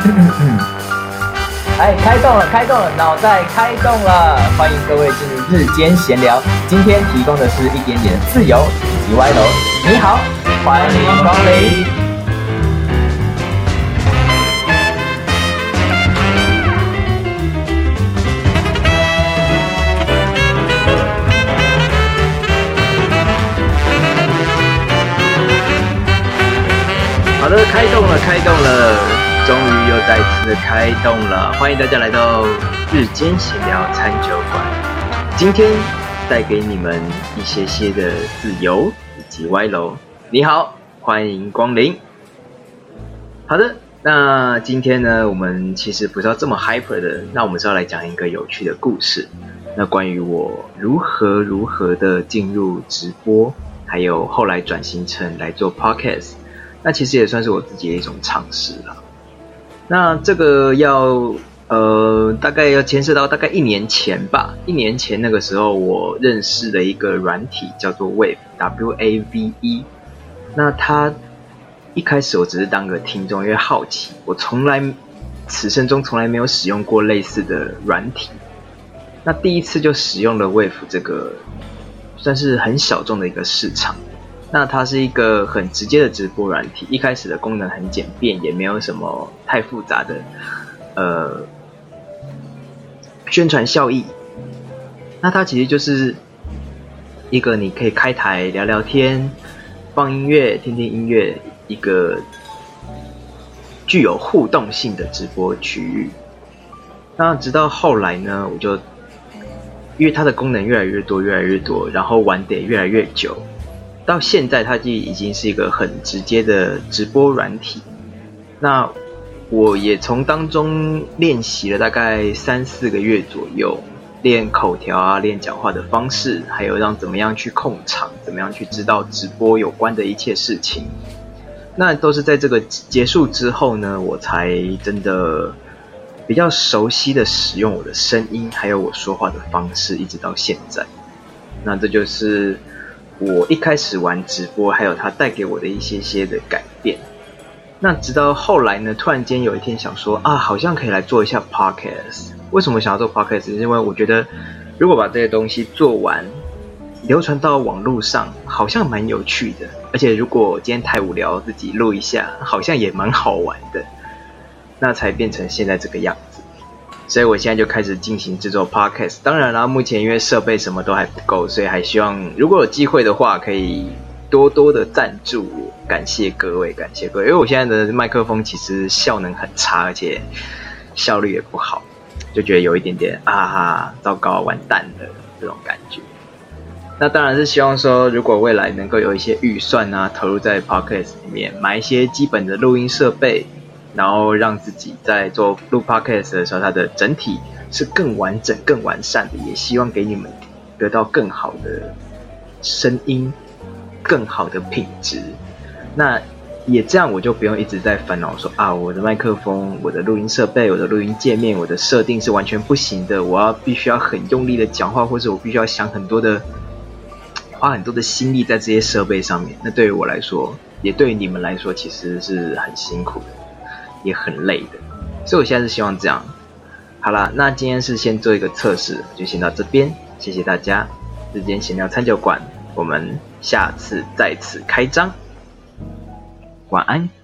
哎，开动了，开动了，脑袋开动了！欢迎各位进入日间闲聊。今天提供的是一点点自由以及歪楼。你好，欢迎光临。好的，开动了，开动了。终于又再次的开动了，欢迎大家来到日间闲聊餐酒馆。今天带给你们一些些的自由以及歪楼。你好，欢迎光临。好的，那今天呢，我们其实不是要这么 hyper 的，那我们是要来讲一个有趣的故事。那关于我如何如何的进入直播，还有后来转型成来做 podcast，那其实也算是我自己的一种尝试了。那这个要呃，大概要牵涉到大概一年前吧。一年前那个时候，我认识了一个软体，叫做 Wave，W A V E。那他一开始我只是当个听众，因为好奇，我从来此生中从来没有使用过类似的软体。那第一次就使用了 Wave 这个，算是很小众的一个市场。那它是一个很直接的直播软体，一开始的功能很简便，也没有什么太复杂的呃宣传效益。那它其实就是一个你可以开台聊聊天、放音乐、听听音乐一个具有互动性的直播区域。那直到后来呢，我就因为它的功能越来越多、越来越多，然后玩得越来越久。到现在，它就已经是一个很直接的直播软体。那我也从当中练习了大概三四个月左右，练口条啊，练讲话的方式，还有让怎么样去控场，怎么样去知道直播有关的一切事情。那都是在这个结束之后呢，我才真的比较熟悉的使用我的声音，还有我说话的方式，一直到现在。那这就是。我一开始玩直播，还有它带给我的一些些的改变。那直到后来呢，突然间有一天想说啊，好像可以来做一下 podcast。为什么想要做 podcast？因为我觉得如果把这些东西做完，流传到网络上，好像蛮有趣的。而且如果今天太无聊，自己录一下，好像也蛮好玩的。那才变成现在这个样子。所以我现在就开始进行制作 podcast。当然啦，目前因为设备什么都还不够，所以还希望如果有机会的话，可以多多的赞助。感谢各位，感谢各位。因为我现在的麦克风其实效能很差，而且效率也不好，就觉得有一点点啊哈，糟糕，完蛋了这种感觉。那当然是希望说，如果未来能够有一些预算啊，投入在 podcast 里面，买一些基本的录音设备。然后让自己在做录 podcast 的时候，它的整体是更完整、更完善的。也希望给你们得到更好的声音、更好的品质。那也这样，我就不用一直在烦恼说啊，我的麦克风、我的录音设备、我的录音界面、我的设定是完全不行的。我要必须要很用力的讲话，或者我必须要想很多的、花很多的心力在这些设备上面。那对于我来说，也对于你们来说，其实是很辛苦的。也很累的，所以我现在是希望这样。好了，那今天是先做一个测试，就先到这边，谢谢大家。日间闲聊餐酒馆，我们下次再次开张。晚安。